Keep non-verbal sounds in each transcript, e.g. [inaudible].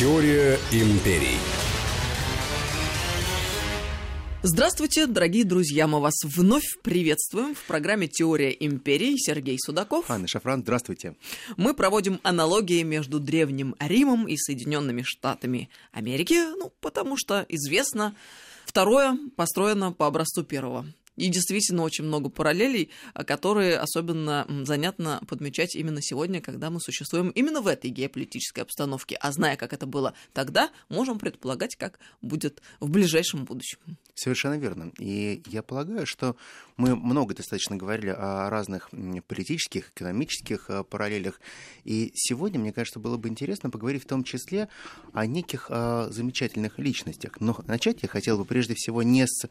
Теория империй. Здравствуйте, дорогие друзья! Мы вас вновь приветствуем в программе «Теория империй». Сергей Судаков. Анна Шафран, здравствуйте. Мы проводим аналогии между Древним Римом и Соединенными Штатами Америки, ну, потому что известно, второе построено по образцу первого. И действительно очень много параллелей, а, которые особенно занятно подмечать именно сегодня, когда мы существуем именно в этой геополитической обстановке. А зная, как это было тогда, можем предполагать, как будет в ближайшем будущем. Совершенно верно. И я полагаю, что мы много достаточно говорили о разных политических, экономических а, параллелях. И сегодня, мне кажется, было бы интересно поговорить в том числе о неких а, замечательных личностях. Но начать я хотел бы прежде всего не с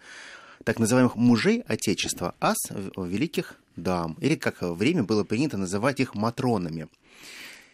так называемых мужей Отечества, а с великих дам, или как время было принято называть их матронами.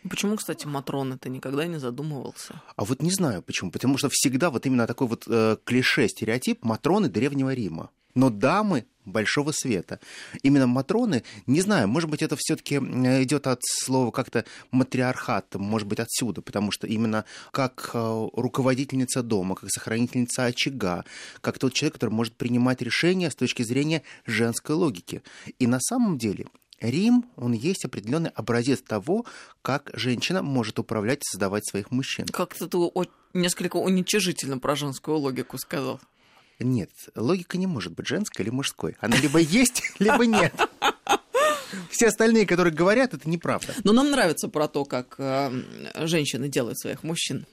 Почему, кстати, Матрон ты никогда не задумывался? А вот не знаю почему. Потому что всегда вот именно такой вот э, клише, стереотип Матроны Древнего Рима. Но дамы большого света. Именно матроны, не знаю, может быть, это все-таки идет от слова как-то матриархат, может быть, отсюда, потому что именно как э, руководительница дома, как сохранительница очага, как тот человек, который может принимать решения с точки зрения женской логики. И на самом деле Рим, он есть определенный образец того, как женщина может управлять и создавать своих мужчин. Как-то ты несколько уничижительно про женскую логику сказал. Нет, логика не может быть женской или мужской. Она либо есть, [laughs] либо нет. Все остальные, которые говорят, это неправда. Но нам нравится про то, как э, женщины делают своих мужчин.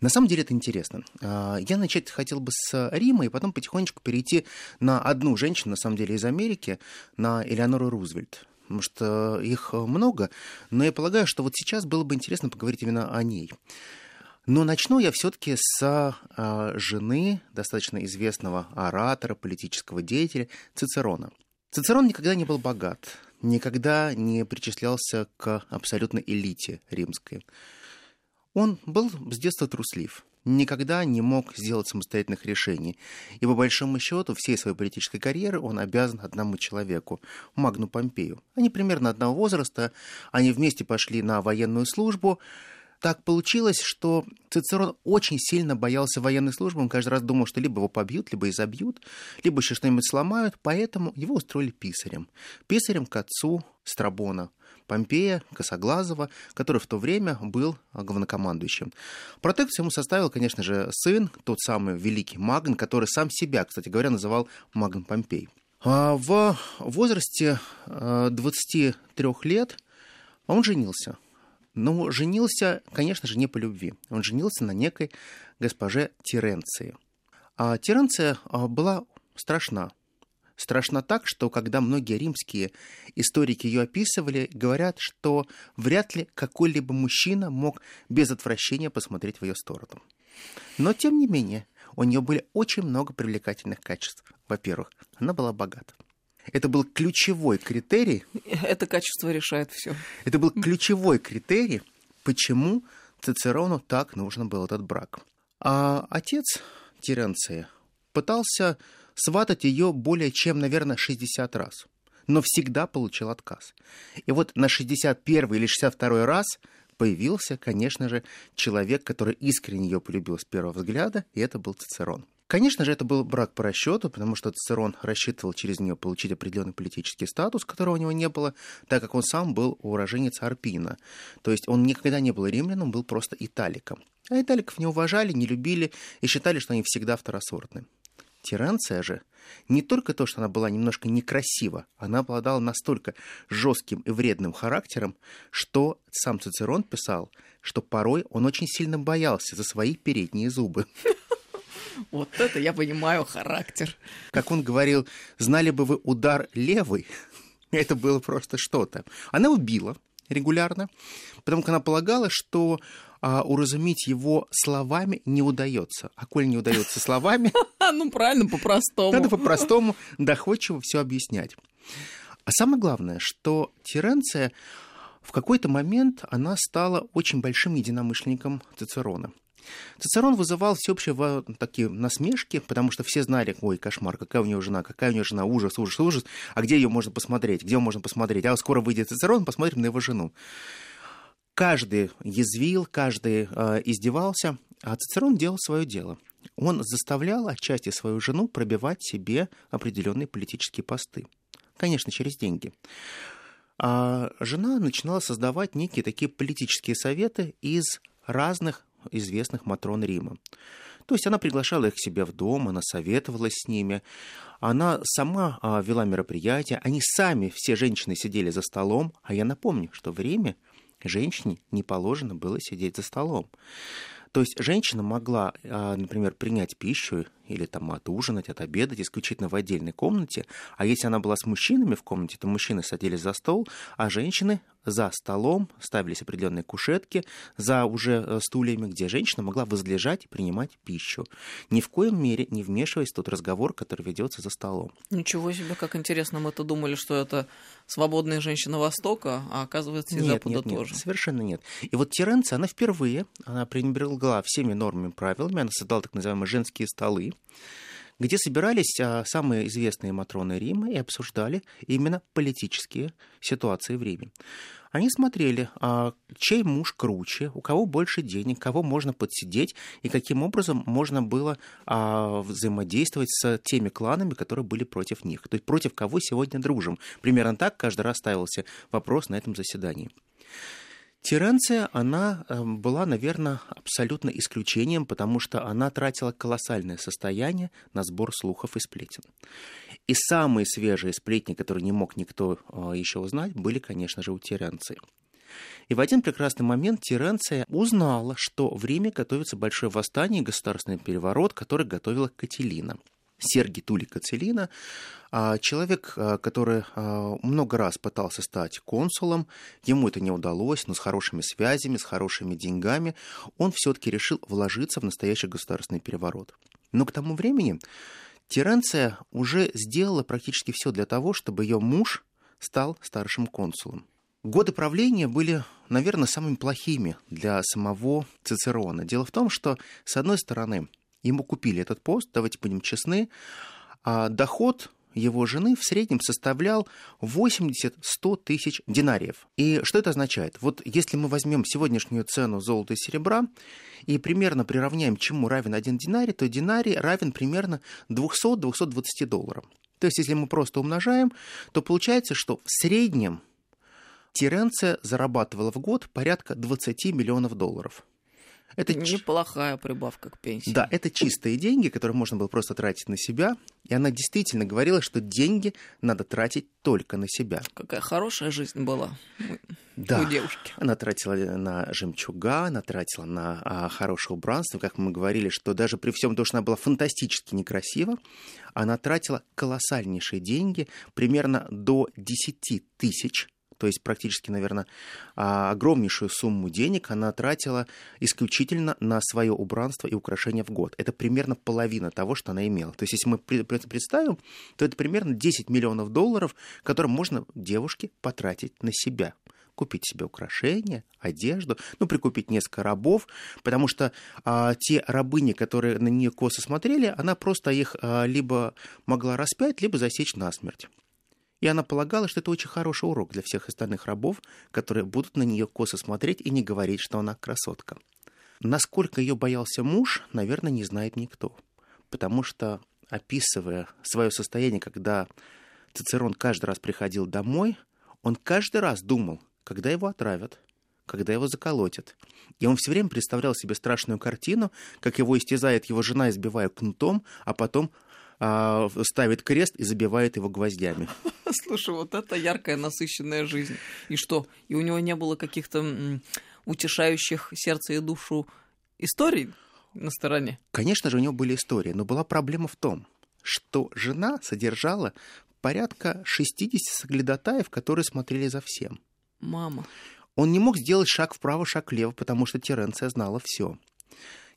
На самом деле это интересно. А, я начать хотел бы с Рима и потом потихонечку перейти на одну женщину, на самом деле, из Америки, на Элеонору Рузвельт. Потому что их много, но я полагаю, что вот сейчас было бы интересно поговорить именно о ней. Но начну я все-таки с э, жены достаточно известного оратора, политического деятеля Цицерона. Цицерон никогда не был богат, никогда не причислялся к абсолютной элите римской. Он был с детства труслив, никогда не мог сделать самостоятельных решений. И по большому счету всей своей политической карьеры он обязан одному человеку, Магну Помпею. Они примерно одного возраста, они вместе пошли на военную службу, так получилось, что Цицерон очень сильно боялся военной службы. Он каждый раз думал, что либо его побьют, либо изобьют, либо еще что-нибудь сломают. Поэтому его устроили писарем. Писарем к отцу Страбона. Помпея Косоглазова, который в то время был главнокомандующим. Протекцию ему составил, конечно же, сын, тот самый великий Магн, который сам себя, кстати говоря, называл Магн Помпей. А в возрасте 23 э, лет он женился. Но женился, конечно же, не по любви. Он женился на некой госпоже Теренции. А Теренция а, была страшна. Страшна так, что когда многие римские историки ее описывали, говорят, что вряд ли какой-либо мужчина мог без отвращения посмотреть в ее сторону. Но, тем не менее, у нее были очень много привлекательных качеств. Во-первых, она была богата. Это был ключевой критерий. Это качество решает все. Это был ключевой критерий, почему Цицерону так нужен был этот брак. А отец Теренции пытался сватать ее более чем, наверное, 60 раз, но всегда получил отказ. И вот на 61 или 62 раз появился, конечно же, человек, который искренне ее полюбил с первого взгляда, и это был Цицерон. Конечно же, это был брак по расчету, потому что Цицерон рассчитывал через нее получить определенный политический статус, которого у него не было, так как он сам был уроженец Арпина. То есть он никогда не был римляном, был просто италиком. А италиков не уважали, не любили и считали, что они всегда второсортны. Тиранция же не только то, что она была немножко некрасива, она обладала настолько жестким и вредным характером, что сам Цицерон писал, что порой он очень сильно боялся за свои передние зубы. Вот это я понимаю характер. Как он говорил, знали бы вы удар левый, [laughs] это было просто что-то. Она убила регулярно, потому что она полагала, что а, уразуметь его словами не удается. А коль не удается словами... [laughs] Ну, правильно, по-простому. Надо по-простому доходчиво все объяснять. А самое главное, что Теренция в какой-то момент она стала очень большим единомышленником Цицерона. Цицерон вызывал всеобщие такие насмешки, потому что все знали, ой, кошмар, какая у него жена, какая у него жена, ужас, ужас, ужас, а где ее можно посмотреть, где можно посмотреть, а скоро выйдет Цицерон, посмотрим на его жену. Каждый язвил, каждый э, издевался, а Цицерон делал свое дело. Он заставлял отчасти свою жену пробивать себе определенные политические посты. Конечно, через деньги. А жена начинала создавать некие такие политические советы из разных известных Матрон Рима. То есть она приглашала их к себе в дом, она советовалась с ними, она сама а, вела мероприятия, они сами, все женщины сидели за столом, а я напомню, что время женщине не положено было сидеть за столом. То есть женщина могла, а, например, принять пищу или там отужинать, отобедать исключительно в отдельной комнате, а если она была с мужчинами в комнате, то мужчины садились за стол, а женщины за столом ставились определенные кушетки за уже э, стульями, где женщина могла возлежать и принимать пищу. Ни в коем мере не вмешиваясь в тот разговор, который ведется за столом. Ничего себе, как интересно, мы-то думали, что это свободная женщина Востока, а оказывается из нет, Запада нет, нет, тоже. Совершенно нет. И вот Теренция, она впервые, она пренебрегла всеми нормами и правилами, она создала так называемые женские столы, где собирались а, самые известные матроны Рима и обсуждали именно политические ситуации в Риме. Они смотрели, а, чей муж круче, у кого больше денег, кого можно подсидеть и каким образом можно было а, взаимодействовать с теми кланами, которые были против них. То есть против кого сегодня дружим. Примерно так каждый раз ставился вопрос на этом заседании. Теренция, она эм, была, наверное, абсолютно исключением, потому что она тратила колоссальное состояние на сбор слухов и сплетен. И самые свежие сплетни, которые не мог никто э, еще узнать, были, конечно же, у Теренции. И в один прекрасный момент Теренция узнала, что в Риме готовится большое восстание и государственный переворот, который готовила Кателина – Сергий Тули Кацелина, а, человек, а, который а, много раз пытался стать консулом, ему это не удалось, но с хорошими связями, с хорошими деньгами, он все-таки решил вложиться в настоящий государственный переворот. Но к тому времени Теренция уже сделала практически все для того, чтобы ее муж стал старшим консулом. Годы правления были, наверное, самыми плохими для самого Цицерона. Дело в том, что, с одной стороны, Ему купили этот пост, давайте будем честны. А доход его жены в среднем составлял 80-100 тысяч динариев. И что это означает? Вот если мы возьмем сегодняшнюю цену золота и серебра и примерно приравняем, чему равен один динарий, то динарий равен примерно 200-220 долларов. То есть, если мы просто умножаем, то получается, что в среднем Теренция зарабатывала в год порядка 20 миллионов долларов. Это неплохая прибавка к пенсии. Да, это чистые деньги, которые можно было просто тратить на себя. И она действительно говорила, что деньги надо тратить только на себя. Какая хорошая жизнь была да. у девушки. Она тратила на жемчуга, она тратила на а, хорошее убранство. Как мы говорили, что даже при всем том, что она была фантастически некрасива, она тратила колоссальнейшие деньги, примерно до 10 тысяч то есть практически, наверное, а, огромнейшую сумму денег она тратила исключительно на свое убранство и украшения в год. Это примерно половина того, что она имела. То есть если мы представим, то это примерно 10 миллионов долларов, которые можно девушке потратить на себя купить себе украшения, одежду, ну, прикупить несколько рабов, потому что а, те рабыни, которые на нее косо смотрели, она просто их а, либо могла распять, либо засечь насмерть. И она полагала, что это очень хороший урок для всех остальных рабов, которые будут на нее косо смотреть и не говорить, что она красотка. Насколько ее боялся муж, наверное, не знает никто. Потому что, описывая свое состояние, когда Цицерон каждый раз приходил домой, он каждый раз думал, когда его отравят, когда его заколотят. И он все время представлял себе страшную картину, как его истязает его жена, избивая кнутом, а потом а, ставит крест и забивает его гвоздями. [laughs] Слушай, вот это яркая, насыщенная жизнь. И что? И у него не было каких-то утешающих сердце и душу историй на стороне? Конечно же, у него были истории, но была проблема в том, что жена содержала порядка 60 соглядатаев, которые смотрели за всем. Мама. Он не мог сделать шаг вправо, шаг влево, потому что Теренция знала все.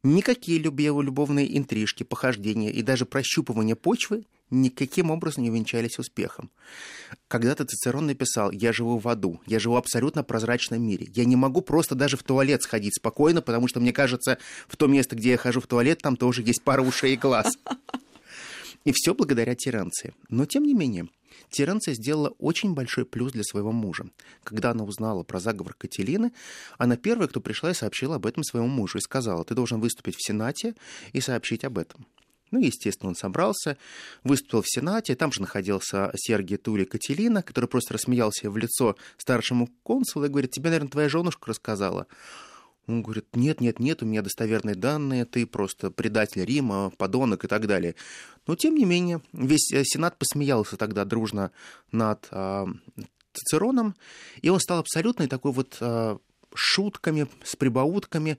Никакие любовные интрижки, похождения и даже прощупывание почвы никаким образом не венчались успехом. Когда-то Цицерон написал «Я живу в аду, я живу в абсолютно прозрачном мире. Я не могу просто даже в туалет сходить спокойно, потому что, мне кажется, в то место, где я хожу в туалет, там тоже есть пара ушей и глаз». И все благодаря Теренции. Но, тем не менее, Теренция сделала очень большой плюс для своего мужа. Когда она узнала про заговор Кателины, она первая, кто пришла и сообщила об этом своему мужу и сказала, ты должен выступить в Сенате и сообщить об этом. Ну, естественно, он собрался, выступил в Сенате, там же находился Сергей Тули Кателина, который просто рассмеялся в лицо старшему консулу и говорит, тебе, наверное, твоя женушка рассказала. Он говорит, нет, нет, нет, у меня достоверные данные, ты просто предатель Рима, подонок и так далее. Но, тем не менее, весь э, Сенат посмеялся тогда дружно над э, Цицероном, и он стал абсолютно такой вот э, шутками, с прибаутками,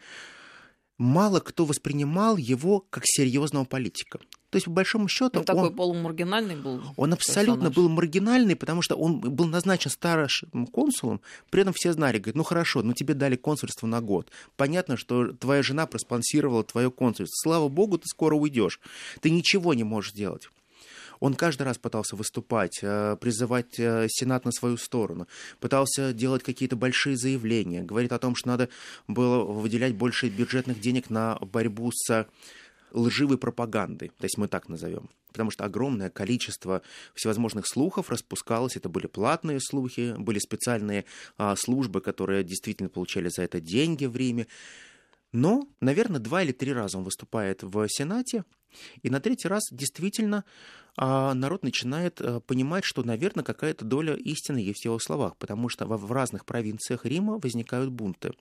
мало кто воспринимал его как серьезного политика. То есть, по большому счету... Ну, такой он, полумаргинальный был. Он абсолютно персонаж. был маргинальный, потому что он был назначен старшим консулом, при этом все знали, говорят, ну хорошо, ну тебе дали консульство на год. Понятно, что твоя жена проспонсировала твое консульство. Слава богу, ты скоро уйдешь. Ты ничего не можешь делать. Он каждый раз пытался выступать, э, призывать э, Сенат на свою сторону, пытался делать какие-то большие заявления, говорит о том, что надо было выделять больше бюджетных денег на борьбу с лживой пропагандой, то есть мы так назовем. Потому что огромное количество всевозможных слухов распускалось. Это были платные слухи, были специальные а, службы, которые действительно получали за это деньги в Риме. Но, наверное, два или три раза он выступает в Сенате, и на третий раз действительно а, народ начинает а, понимать, что, наверное, какая-то доля истины есть в его словах, потому что в разных провинциях Рима возникают бунты.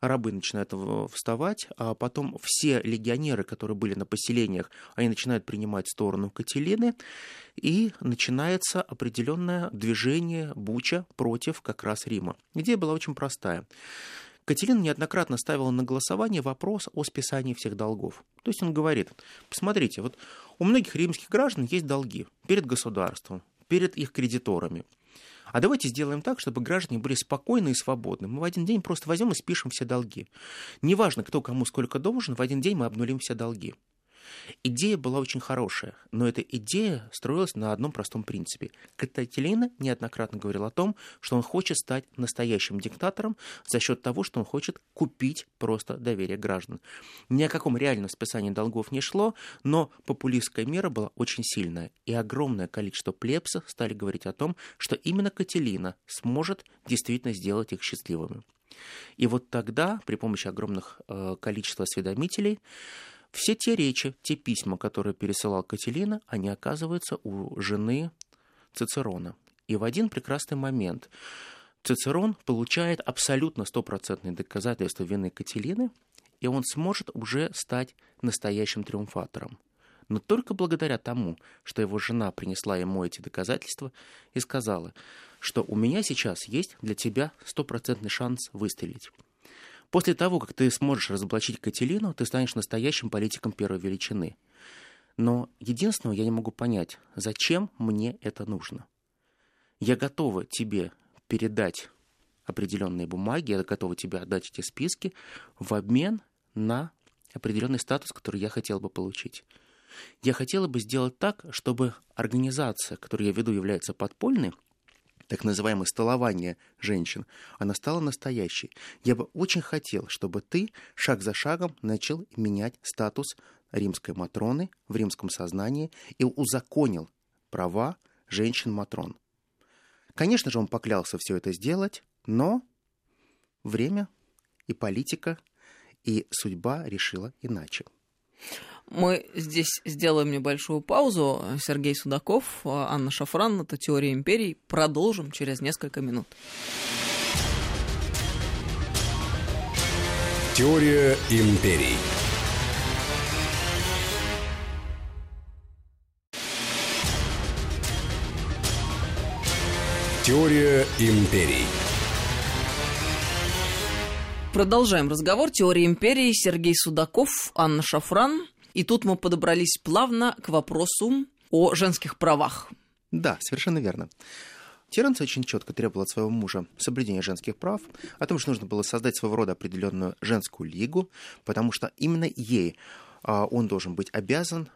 Рабы начинают вставать, а потом все легионеры, которые были на поселениях, они начинают принимать сторону Кателины, и начинается определенное движение Буча против как раз Рима. Идея была очень простая. Катерина неоднократно ставила на голосование вопрос о списании всех долгов. То есть он говорит, посмотрите, вот у многих римских граждан есть долги перед государством, перед их кредиторами. А давайте сделаем так, чтобы граждане были спокойны и свободны. Мы в один день просто возьмем и спишем все долги. Неважно, кто кому сколько должен, в один день мы обнулим все долги. Идея была очень хорошая, но эта идея строилась на одном простом принципе. Каталина неоднократно говорил о том, что он хочет стать настоящим диктатором за счет того, что он хочет купить просто доверие граждан. Ни о каком реальном списании долгов не шло, но популистская мера была очень сильная, и огромное количество плебсов стали говорить о том, что именно Кателина сможет действительно сделать их счастливыми. И вот тогда, при помощи огромных э, количества осведомителей, все те речи, те письма, которые пересылал Кателина, они оказываются у жены Цицерона. И в один прекрасный момент Цицерон получает абсолютно стопроцентные доказательства вины Кателины, и он сможет уже стать настоящим триумфатором. Но только благодаря тому, что его жена принесла ему эти доказательства и сказала, что у меня сейчас есть для тебя стопроцентный шанс выстрелить. После того, как ты сможешь разоблачить Кателину, ты станешь настоящим политиком первой величины. Но единственное, я не могу понять, зачем мне это нужно. Я готова тебе передать определенные бумаги, я готова тебе отдать эти списки в обмен на определенный статус, который я хотела бы получить. Я хотела бы сделать так, чтобы организация, которую я веду, является подпольной, так называемое столование женщин, она стала настоящей. Я бы очень хотел, чтобы ты шаг за шагом начал менять статус римской Матроны в римском сознании и узаконил права женщин-матрон. Конечно же, он поклялся все это сделать, но время и политика и судьба решила иначе. Мы здесь сделаем небольшую паузу. Сергей Судаков, Анна Шафран, это «Теория империй». Продолжим через несколько минут. Теория империй. Теория империй. Продолжаем разговор. Теория империи. Сергей Судаков, Анна Шафран. И тут мы подобрались плавно к вопросу о женских правах. Да, совершенно верно. Теренц очень четко требовал от своего мужа соблюдения женских прав, о том, что нужно было создать своего рода определенную женскую лигу, потому что именно ей а, он должен быть обязан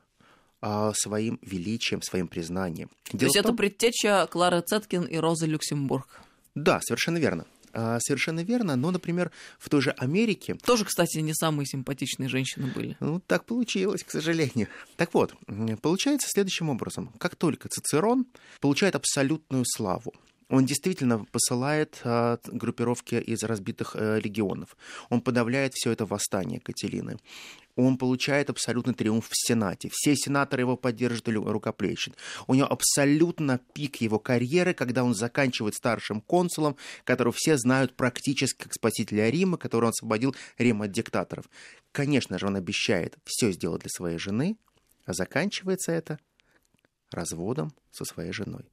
а, своим величием, своим признанием. Дело То есть том... это предтеча Клары Цеткин и Розы Люксембург? Да, совершенно верно. А, совершенно верно. Но, например, в той же Америке... Тоже, кстати, не самые симпатичные женщины были. Ну, так получилось, к сожалению. Так вот, получается следующим образом. Как только Цицерон получает абсолютную славу, он действительно посылает а, группировки из разбитых а, легионов. Он подавляет все это восстание Кателины. Он получает абсолютный триумф в Сенате. Все сенаторы его поддерживают и рукоплещут. У него абсолютно пик его карьеры, когда он заканчивает старшим консулом, которого все знают практически как спасителя Рима, который он освободил Рим от диктаторов. Конечно же, он обещает все сделать для своей жены, а заканчивается это разводом со своей женой.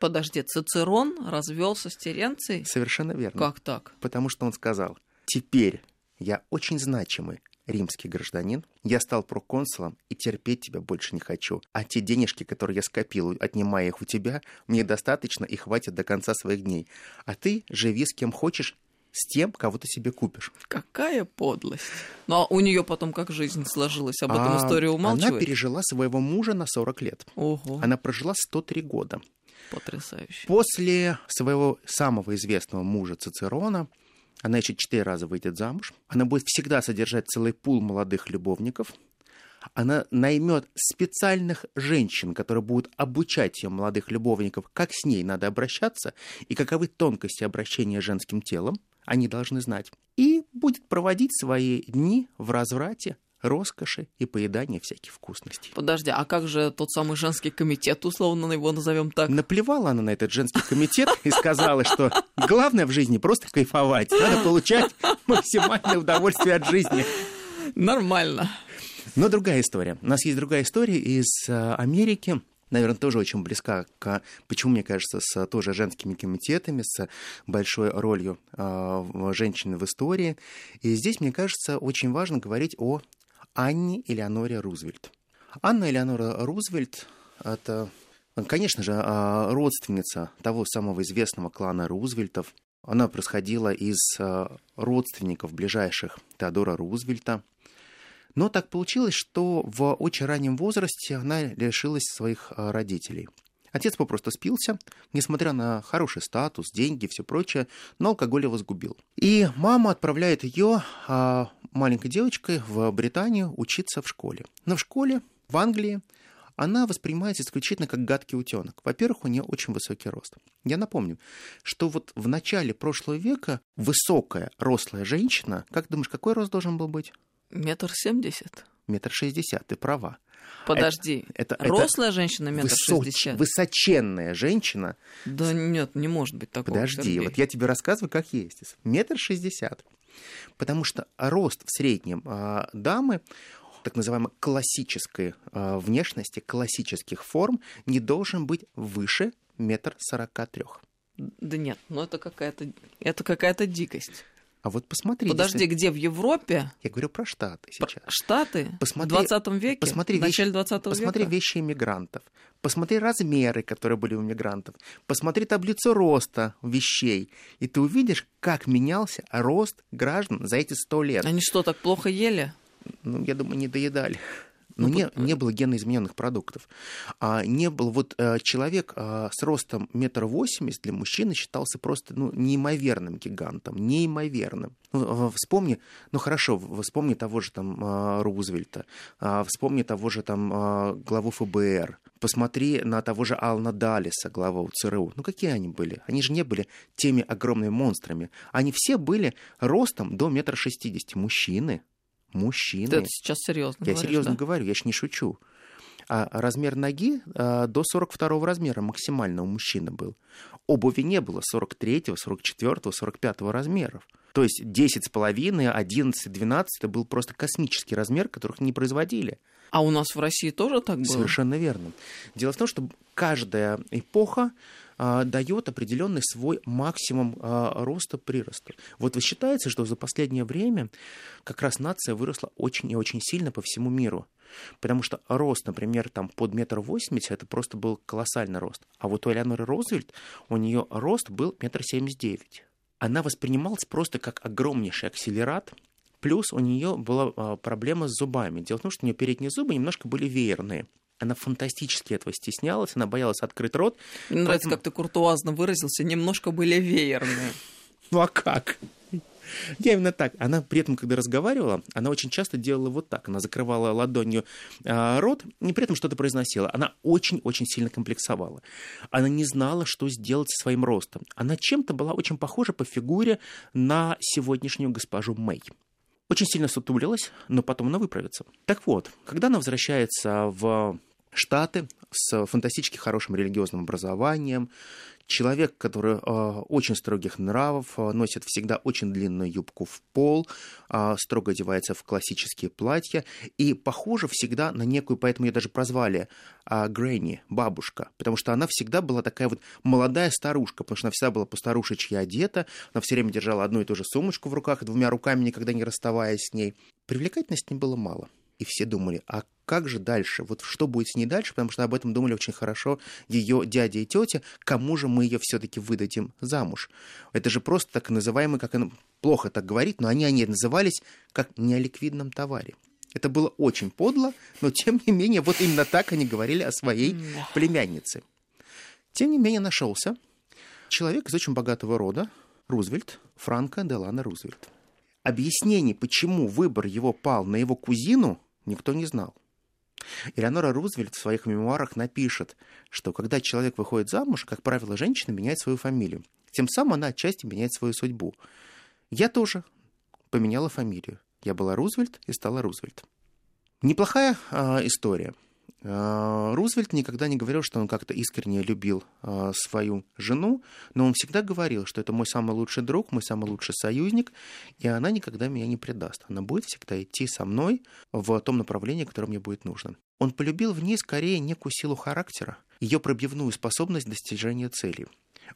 Подожди, Цицерон развелся с Теренцией? Совершенно верно. Как так? Потому что он сказал, теперь я очень значимый римский гражданин, я стал проконсулом и терпеть тебя больше не хочу. А те денежки, которые я скопил, отнимая их у тебя, мне достаточно и хватит до конца своих дней. А ты живи с кем хочешь, с тем, кого ты себе купишь. Какая подлость. Ну а у нее потом как жизнь сложилась? Об этом а история умалчивает? Она пережила своего мужа на 40 лет. Ого. Она прожила 103 года. Потрясающе. После своего самого известного мужа Цицерона она еще четыре раза выйдет замуж. Она будет всегда содержать целый пул молодых любовников. Она наймет специальных женщин, которые будут обучать ее молодых любовников, как с ней надо обращаться и каковы тонкости обращения женским телом. Они должны знать. И будет проводить свои дни в разврате, роскоши и поедания всяких вкусностей. Подожди, а как же тот самый женский комитет, условно его назовем так? Наплевала она на этот женский комитет и сказала, что главное в жизни просто кайфовать. Надо получать максимальное удовольствие от жизни. Нормально. Но другая история. У нас есть другая история из э, Америки наверное, тоже очень близка к, почему, мне кажется, с тоже женскими комитетами, с большой ролью э, женщины в истории. И здесь, мне кажется, очень важно говорить о Анне Элеоноре Рузвельт. Анна Элеонора Рузвельт – это, конечно же, а, родственница того самого известного клана Рузвельтов. Она происходила из а, родственников ближайших Теодора Рузвельта. Но так получилось, что в очень раннем возрасте она лишилась своих а, родителей. Отец попросту спился, несмотря на хороший статус, деньги и все прочее, но алкоголь его сгубил. И мама отправляет ее а, маленькой девочкой в Британию учиться в школе. Но в школе в Англии она воспринимается исключительно как гадкий утенок. Во-первых, у нее очень высокий рост. Я напомню, что вот в начале прошлого века высокая, рослая женщина, как думаешь, какой рост должен был быть? Метр семьдесят. Метр шестьдесят, ты права. Подожди, это, это, рослая это женщина метр шестьдесят? Высоченная женщина. Да нет, не может быть такого. Подожди, Сергей. вот я тебе рассказываю, как есть. Метр шестьдесят. Потому что рост в среднем а, дамы так называемой классической а, внешности, классических форм не должен быть выше метр сорока трех. Да нет, ну это какая-то это какая-то дикость. А вот посмотри. Подожди, если... где в Европе? Я говорю про Штаты сейчас. Штаты? Посмотри, в 20 веке? Посмотри в начале 20 века? Посмотри вещи иммигрантов. Посмотри размеры, которые были у иммигрантов. Посмотри таблицу роста вещей. И ты увидишь, как менялся рост граждан за эти сто лет. Они что, так плохо ели? Ну, я думаю, не доедали. Но ну, не, не было геноизмененных продуктов. А, не был вот а, человек а, с ростом метр восемьдесят для мужчины считался просто ну, неимоверным гигантом, неимоверным. Ну, вспомни, ну хорошо, вспомни того же там а, Рузвельта, а, вспомни того же там а, главу ФБР, посмотри на того же Ална Далиса, главу ЦРУ. Ну какие они были? Они же не были теми огромными монстрами. Они все были ростом до метра шестидесяти. Мужчины мужчины. Ты это сейчас серьезно Я говоришь, серьезно да? говорю, я ж не шучу. А размер ноги а, до 42 размера максимально у мужчины был. Обуви не было 43, 44, 45 размеров. То есть 10,5, 11, 12 это был просто космический размер, которых не производили. А у нас в России тоже так было? Совершенно верно. Дело в том, что каждая эпоха а, дает определенный свой максимум а, роста прироста. Вот вы считаете, что за последнее время как раз нация выросла очень и очень сильно по всему миру. Потому что рост, например, там под метр восемьдесят, это просто был колоссальный рост. А вот у Элеоноры Розвельт, у нее рост был метр семьдесят девять. Она воспринималась просто как огромнейший акселерат, Плюс у нее была а, проблема с зубами. Дело в том, что у нее передние зубы немножко были веерные. Она фантастически этого стеснялась, она боялась открыть рот. Мне поэтому... нравится, как ты куртуазно выразился, немножко были веерные. Ну а как? Я именно так. Она при этом, когда разговаривала, она очень часто делала вот так. Она закрывала ладонью э, рот и при этом что-то произносила. Она очень-очень сильно комплексовала. Она не знала, что сделать со своим ростом. Она чем-то была очень похожа по фигуре на сегодняшнюю госпожу Мэй. Очень сильно сутулилась, но потом она выправится. Так вот, когда она возвращается в Штаты с фантастически хорошим религиозным образованием, человек, который э, очень строгих нравов, э, носит всегда очень длинную юбку в пол, э, строго одевается в классические платья и похожа всегда на некую, поэтому ее даже прозвали Грэнни, бабушка, потому что она всегда была такая вот молодая старушка, потому что она всегда была по старушечьи одета, она все время держала одну и ту же сумочку в руках, двумя руками никогда не расставаясь с ней. Привлекательности не было мало. И все думали, а как же дальше? Вот что будет с ней дальше? Потому что об этом думали очень хорошо ее дядя и тетя. Кому же мы ее все-таки выдадим замуж? Это же просто так называемый, как она плохо так говорит, но они, они назывались как неоликвидном товаре. Это было очень подло, но тем не менее, вот именно так они говорили о своей племяннице. Тем не менее, нашелся человек из очень богатого рода, Рузвельт, Франко Делана Рузвельт. Объяснений, почему выбор его пал на его кузину, никто не знал. Элеонора Рузвельт в своих мемуарах напишет, что когда человек выходит замуж, как правило, женщина меняет свою фамилию. Тем самым она отчасти меняет свою судьбу. Я тоже поменяла фамилию. Я была Рузвельт и стала Рузвельт. Неплохая э, история. Э, Рузвельт никогда не говорил, что он как-то искренне любил э, свою жену, но он всегда говорил, что это мой самый лучший друг, мой самый лучший союзник, и она никогда меня не предаст. Она будет всегда идти со мной в том направлении, которое мне будет нужно. Он полюбил в ней скорее некую силу характера, ее пробивную способность достижения цели.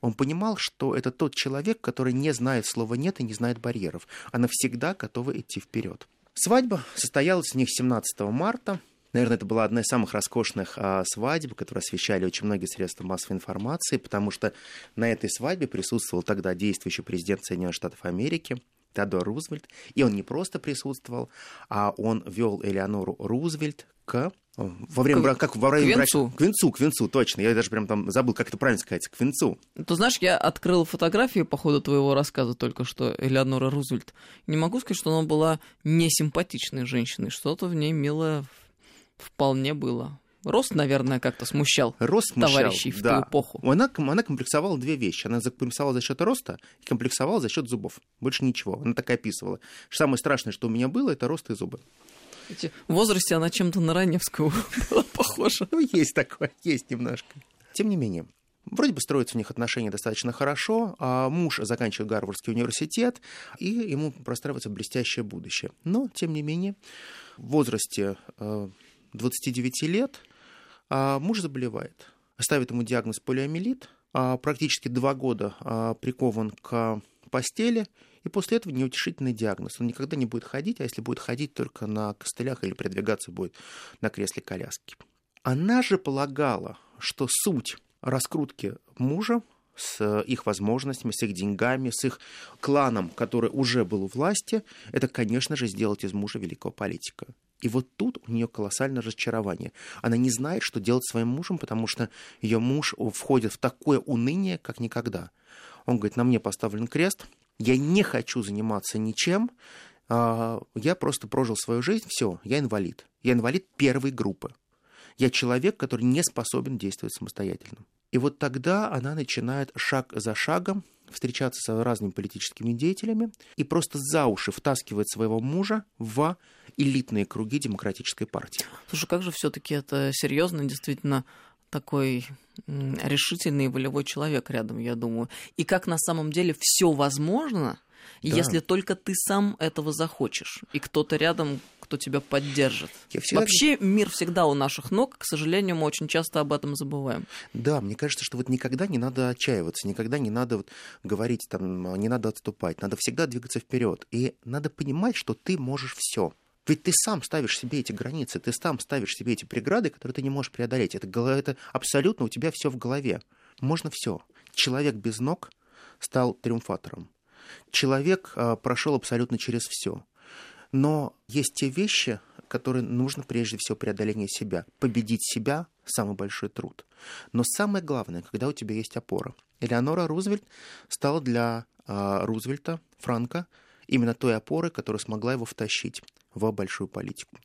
Он понимал, что это тот человек, который не знает слова «нет» и не знает барьеров. Она всегда готова идти вперед. Свадьба состоялась у них 17 марта Наверное, это была одна из самых роскошных а, свадеб, которые освещали очень многие средства массовой информации, потому что на этой свадьбе присутствовал тогда действующий президент Соединенных Штатов Америки Теодор Рузвельт. И он не просто присутствовал, а он вел Элеонору Рузвельт к во время, к, как во время к венцу. Брака, к венцу, к венцу, точно. Я даже прям там забыл, как это правильно сказать, к венцу. Ты знаешь, я открыл фотографии по ходу твоего рассказа только что, Элеонора Рузвельт. Не могу сказать, что она была несимпатичной женщиной. Что-то в ней милое вполне было. Рост, наверное, как-то смущал Рост смущал, товарищей в да. ту эпоху. Она, она комплексовала две вещи. Она комплексовала за счет роста и комплексовала за счет зубов. Больше ничего. Она так и описывала. Самое страшное, что у меня было, это рост и зубы. В возрасте она чем-то на Раневскую [laughs] была похожа. Ну, есть такое, есть немножко. Тем не менее, Вроде бы строятся у них отношения достаточно хорошо, а муж заканчивает Гарвардский университет, и ему простраивается блестящее будущее. Но, тем не менее, в возрасте э, 29 лет, а муж заболевает. Ставит ему диагноз полиомиелит, а практически два года а, прикован к постели, и после этого неутешительный диагноз. Он никогда не будет ходить, а если будет ходить, только на костылях или передвигаться будет на кресле коляски. Она же полагала, что суть раскрутки мужа с их возможностями, с их деньгами, с их кланом, который уже был у власти, это, конечно же, сделать из мужа великого политика. И вот тут у нее колоссальное разочарование. Она не знает, что делать своим мужем, потому что ее муж входит в такое уныние, как никогда. Он говорит, на мне поставлен крест, я не хочу заниматься ничем, а, я просто прожил свою жизнь, все, я инвалид. Я инвалид первой группы. Я человек, который не способен действовать самостоятельно. И вот тогда она начинает шаг за шагом встречаться с разными политическими деятелями и просто за уши втаскивает своего мужа в элитные круги демократической партии. Слушай, как же все-таки это серьезно, действительно такой решительный и волевой человек рядом, я думаю. И как на самом деле все возможно, да. если только ты сам этого захочешь, и кто-то рядом, кто тебя поддержит. Всегда... Вообще мир всегда у наших ног, к сожалению, мы очень часто об этом забываем. Да, мне кажется, что вот никогда не надо отчаиваться, никогда не надо вот говорить, там, не надо отступать, надо всегда двигаться вперед. И надо понимать, что ты можешь все. Ведь ты сам ставишь себе эти границы, ты сам ставишь себе эти преграды, которые ты не можешь преодолеть. Это, это абсолютно у тебя все в голове. Можно все. Человек без ног стал триумфатором. Человек э, прошел абсолютно через все. Но есть те вещи, которые нужно прежде всего преодоление себя. Победить себя, самый большой труд. Но самое главное, когда у тебя есть опора. Элеонора Рузвельт стала для э, Рузвельта, Франка, именно той опорой, которая смогла его втащить в большую политику.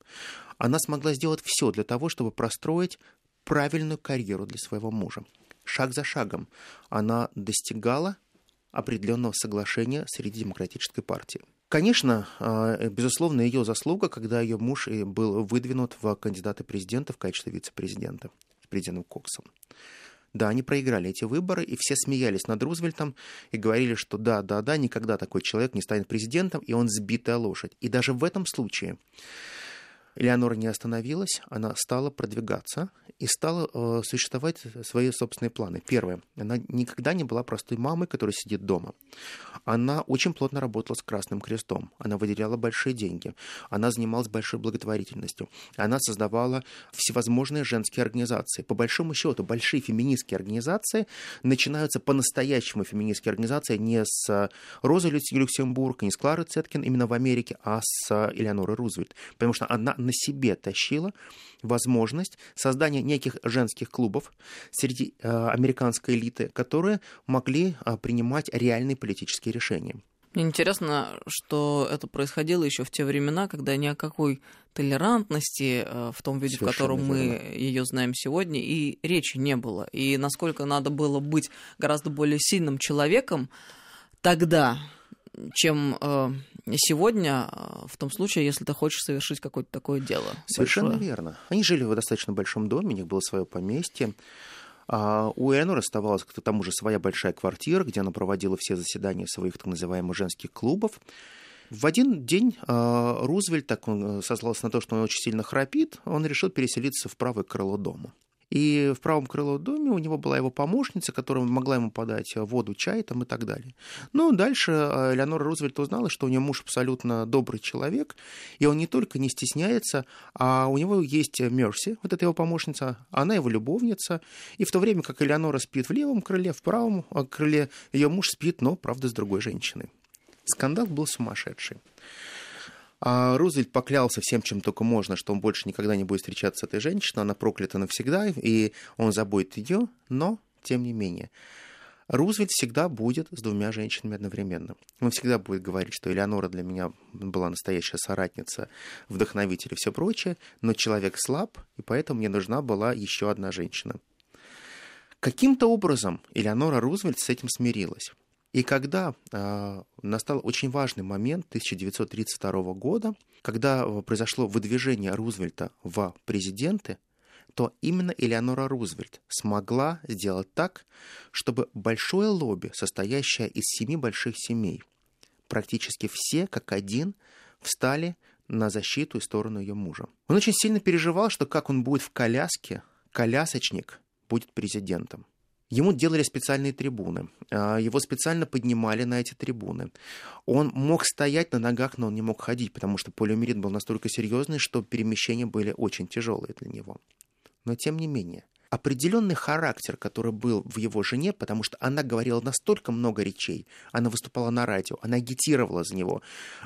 Она смогла сделать все для того, чтобы простроить правильную карьеру для своего мужа. Шаг за шагом она достигала определенного соглашения среди демократической партии. Конечно, а, безусловно, ее заслуга, когда ее муж был выдвинут в кандидаты президента в качестве вице-президента с президентом Коксом. Да, они проиграли эти выборы, и все смеялись над Рузвельтом и говорили, что да, да, да, никогда такой человек не станет президентом, и он сбитая лошадь. И даже в этом случае Элеонора не остановилась, она стала продвигаться и стала э, существовать свои собственные планы. Первое, она никогда не была простой мамой, которая сидит дома. Она очень плотно работала с Красным Крестом, она выделяла большие деньги, она занималась большой благотворительностью, она создавала всевозможные женские организации. По большому счету, большие феминистские организации начинаются по-настоящему феминистские организации не с Розы Люксембург, не с Клары Цеткин именно в Америке, а с Элеонорой Рузвельт. Потому что она на себе тащила возможность создания неких женских клубов среди э, американской элиты, которые могли э, принимать реальные политические решения. Мне интересно, что это происходило еще в те времена, когда ни о какой толерантности э, в том виде, Совершенно в котором мы ее знаем сегодня, и речи не было. И насколько надо было быть гораздо более сильным человеком тогда, чем э, сегодня, э, в том случае, если ты хочешь совершить какое-то такое дело. Совершенно большое. верно. Они жили в достаточно большом доме, у них было свое поместье. А у Энор оставалась к тому же своя большая квартира, где она проводила все заседания своих так называемых женских клубов. В один день э, Рузвельт, так он сослался на то, что он очень сильно храпит, он решил переселиться в правое крыло дома. И в правом крылом доме у него была его помощница, которая могла ему подать воду, чай там и так далее. Ну, дальше э, Элеонора Рузвельт узнала, что у нее муж абсолютно добрый человек, и он не только не стесняется, а у него есть Мерси, вот эта его помощница, она его любовница, и в то время как Элеонора спит в левом крыле, в правом крыле ее муж спит, но, правда, с другой женщиной. Скандал был сумасшедший. А Рузвельт поклялся всем, чем только можно, что он больше никогда не будет встречаться с этой женщиной, она проклята навсегда, и он забудет ее, но, тем не менее, Рузвельт всегда будет с двумя женщинами одновременно. Он всегда будет говорить, что Элеонора для меня была настоящая соратница, вдохновитель и все прочее, но человек слаб, и поэтому мне нужна была еще одна женщина. Каким-то образом Элеонора Рузвельт с этим смирилась. И когда э, настал очень важный момент 1932 года, когда произошло выдвижение Рузвельта в президенты, то именно Элеонора Рузвельт смогла сделать так, чтобы большое лобби, состоящее из семи больших семей, практически все как один встали на защиту и сторону ее мужа. Он очень сильно переживал, что как он будет в коляске, колясочник будет президентом. Ему делали специальные трибуны, а, его специально поднимали на эти трибуны. Он мог стоять на ногах, но он не мог ходить, потому что полиомиелит был настолько серьезный, что перемещения были очень тяжелые для него. Но тем не менее, определенный характер, который был в его жене, потому что она говорила настолько много речей, она выступала на радио, она агитировала за него,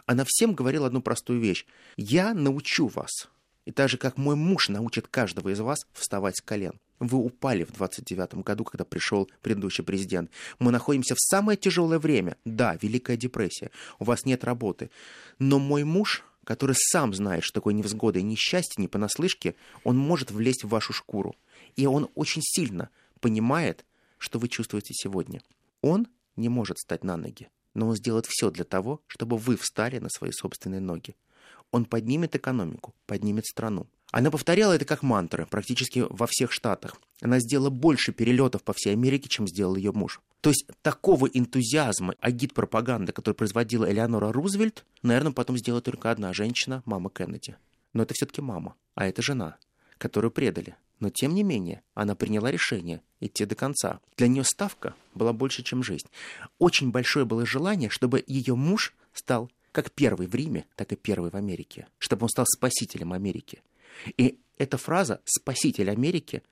она всем говорила одну простую вещь. «Я научу вас, и так же, как мой муж научит каждого из вас вставать с колен. Вы упали в 29 году, когда пришел предыдущий президент. Мы находимся в самое тяжелое время. Да, Великая депрессия. У вас нет работы. Но мой муж, который сам знает, что такое невзгода и несчастье, не понаслышке, он может влезть в вашу шкуру. И он очень сильно понимает, что вы чувствуете сегодня. Он не может встать на ноги, но он сделает все для того, чтобы вы встали на свои собственные ноги. Он поднимет экономику, поднимет страну. Она повторяла это как мантры практически во всех штатах. Она сделала больше перелетов по всей Америке, чем сделал ее муж. То есть такого энтузиазма, агит-пропаганды, который производила Элеонора Рузвельт, наверное, потом сделала только одна женщина, мама Кеннеди. Но это все-таки мама, а это жена, которую предали. Но тем не менее, она приняла решение идти до конца. Для нее ставка была больше, чем жизнь. Очень большое было желание, чтобы ее муж стал как первый в Риме, так и первый в Америке, чтобы он стал спасителем Америки. И эта фраза «спаситель Америки»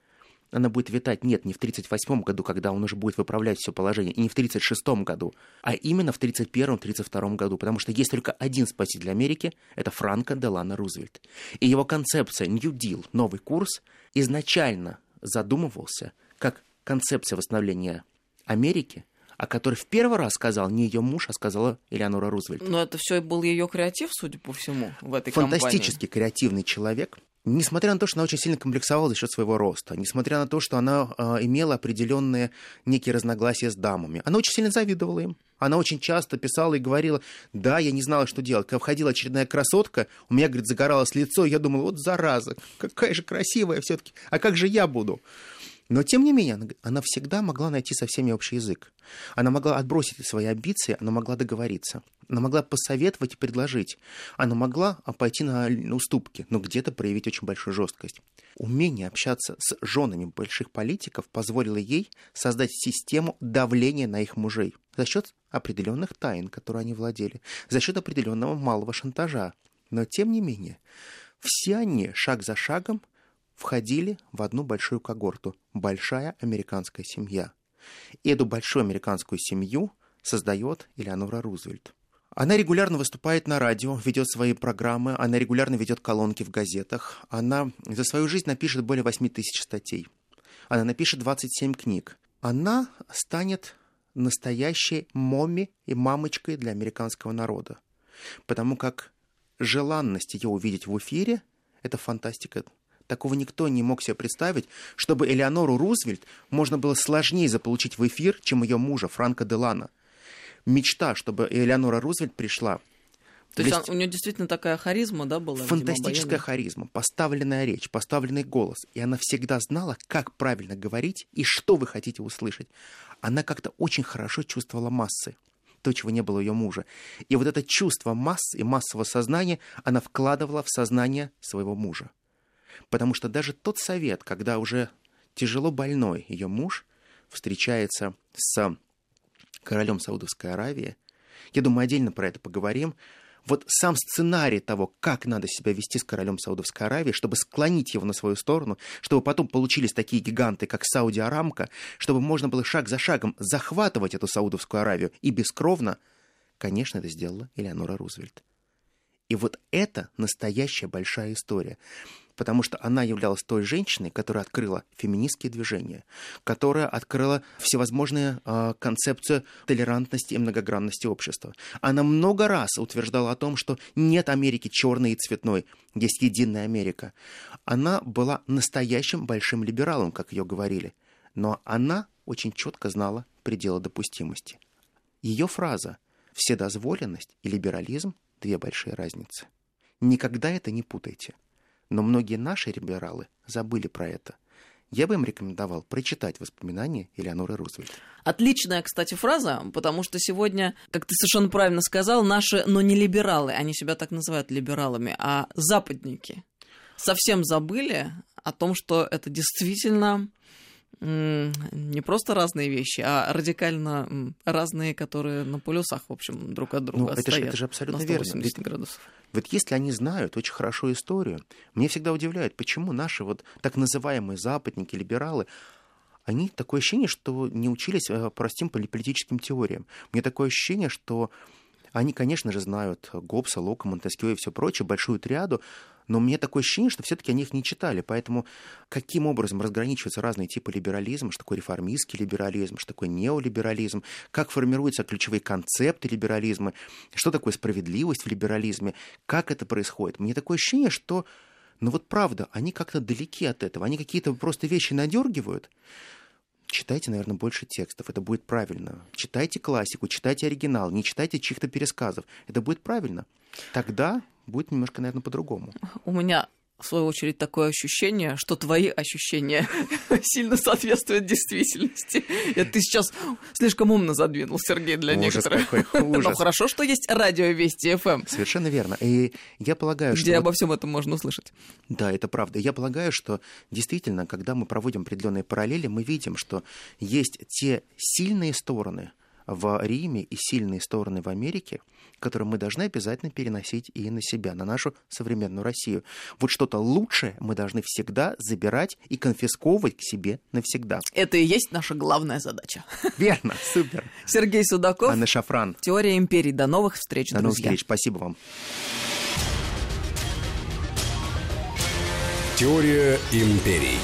она будет витать нет не в 1938 году, когда он уже будет выправлять все положение, и не в 1936 году, а именно в 1931-1932 году, потому что есть только один спаситель Америки, это Франко Делано Рузвельт. И его концепция New Deal, новый курс, изначально задумывался как концепция восстановления Америки, о которой в первый раз сказал не ее муж, а сказала Элеонора Рузвельт. Но это все был ее креатив, судя по всему, в этой Фантастически компании. креативный человек. Несмотря на то, что она очень сильно комплексовала за счет своего роста, несмотря на то, что она э, имела определенные некие разногласия с дамами, она очень сильно завидовала им. Она очень часто писала и говорила, да, я не знала, что делать. Когда входила очередная красотка, у меня, говорит, загоралось лицо, я думала, вот зараза, какая же красивая все-таки, а как же я буду? Но, тем не менее, она, всегда могла найти со всеми общий язык. Она могла отбросить свои амбиции, она могла договориться. Она могла посоветовать и предложить. Она могла пойти на уступки, но где-то проявить очень большую жесткость. Умение общаться с женами больших политиков позволило ей создать систему давления на их мужей за счет определенных тайн, которые они владели, за счет определенного малого шантажа. Но, тем не менее, все они шаг за шагом входили в одну большую когорту – большая американская семья. И эту большую американскую семью создает Элеонора Рузвельт. Она регулярно выступает на радио, ведет свои программы, она регулярно ведет колонки в газетах. Она за свою жизнь напишет более 8 тысяч статей. Она напишет 27 книг. Она станет настоящей моми и мамочкой для американского народа. Потому как желанность ее увидеть в эфире – это фантастика Такого никто не мог себе представить, чтобы Элеонору Рузвельт можно было сложнее заполучить в эфир, чем ее мужа Франка Делана. Мечта, чтобы Элеонора Рузвельт пришла то есть у нее действительно такая харизма, да, была? Фантастическая харизма, поставленная речь, поставленный голос. И она всегда знала, как правильно говорить и что вы хотите услышать. Она как-то очень хорошо чувствовала массы. То, чего не было у ее мужа. И вот это чувство масс и массового сознания она вкладывала в сознание своего мужа. Потому что даже тот совет, когда уже тяжело больной ее муж встречается с королем Саудовской Аравии, я думаю, отдельно про это поговорим, вот сам сценарий того, как надо себя вести с королем Саудовской Аравии, чтобы склонить его на свою сторону, чтобы потом получились такие гиганты, как Сауди Арамка, чтобы можно было шаг за шагом захватывать эту Саудовскую Аравию и бескровно, конечно, это сделала Элеонора Рузвельт. И вот это настоящая большая история потому что она являлась той женщиной, которая открыла феминистские движения, которая открыла всевозможные э, концепции толерантности и многогранности общества. Она много раз утверждала о том, что нет Америки черной и цветной, есть единая Америка. Она была настоящим большим либералом, как ее говорили, но она очень четко знала пределы допустимости. Ее фраза «вседозволенность и либерализм – две большие разницы». Никогда это не путайте. Но многие наши либералы забыли про это. Я бы им рекомендовал прочитать воспоминания Элеоноры Рузвельт. Отличная, кстати, фраза, потому что сегодня, как ты совершенно правильно сказал, наши, но не либералы, они себя так называют либералами, а западники, совсем забыли о том, что это действительно не просто разные вещи, а радикально разные, которые на полюсах, в общем, друг от друга ну, это же, это же абсолютно верно. Ведь, градусов. Вот если они знают очень хорошо историю, мне всегда удивляет, почему наши вот так называемые западники, либералы, они такое ощущение, что не учились э, простым политическим теориям. Мне такое ощущение, что они, конечно же, знают Гоббса, Лока, Монтескио и все прочее, большую триаду, но мне такое ощущение, что все-таки они их не читали. Поэтому каким образом разграничиваются разные типы либерализма, что такое реформистский либерализм, что такое неолиберализм, как формируются ключевые концепты либерализма, что такое справедливость в либерализме, как это происходит. Мне такое ощущение, что ну вот правда, они как-то далеки от этого, они какие-то просто вещи надергивают. Читайте, наверное, больше текстов, это будет правильно. Читайте классику, читайте оригинал, не читайте чьих-то пересказов. Это будет правильно. Тогда будет немножко, наверное, по-другому. У меня в свою очередь, такое ощущение, что твои ощущения [laughs] сильно соответствуют действительности. Это ты сейчас слишком умно задвинул, Сергей, для ужас некоторых. Какой, [laughs] ужас. Но хорошо, что есть радио Вести ФМ. Эм. Совершенно верно. И я полагаю, Где что... обо всем этом можно услышать. Да, это правда. Я полагаю, что действительно, когда мы проводим определенные параллели, мы видим, что есть те сильные стороны, в Риме и сильные стороны в Америке, которые мы должны обязательно переносить и на себя, на нашу современную Россию. Вот что-то лучшее мы должны всегда забирать и конфисковывать к себе навсегда. Это и есть наша главная задача. [laughs] Верно, супер. Сергей Судаков. Анна Шафран. Теория империи. До новых встреч, До друзья. новых встреч. Спасибо вам. Теория империй.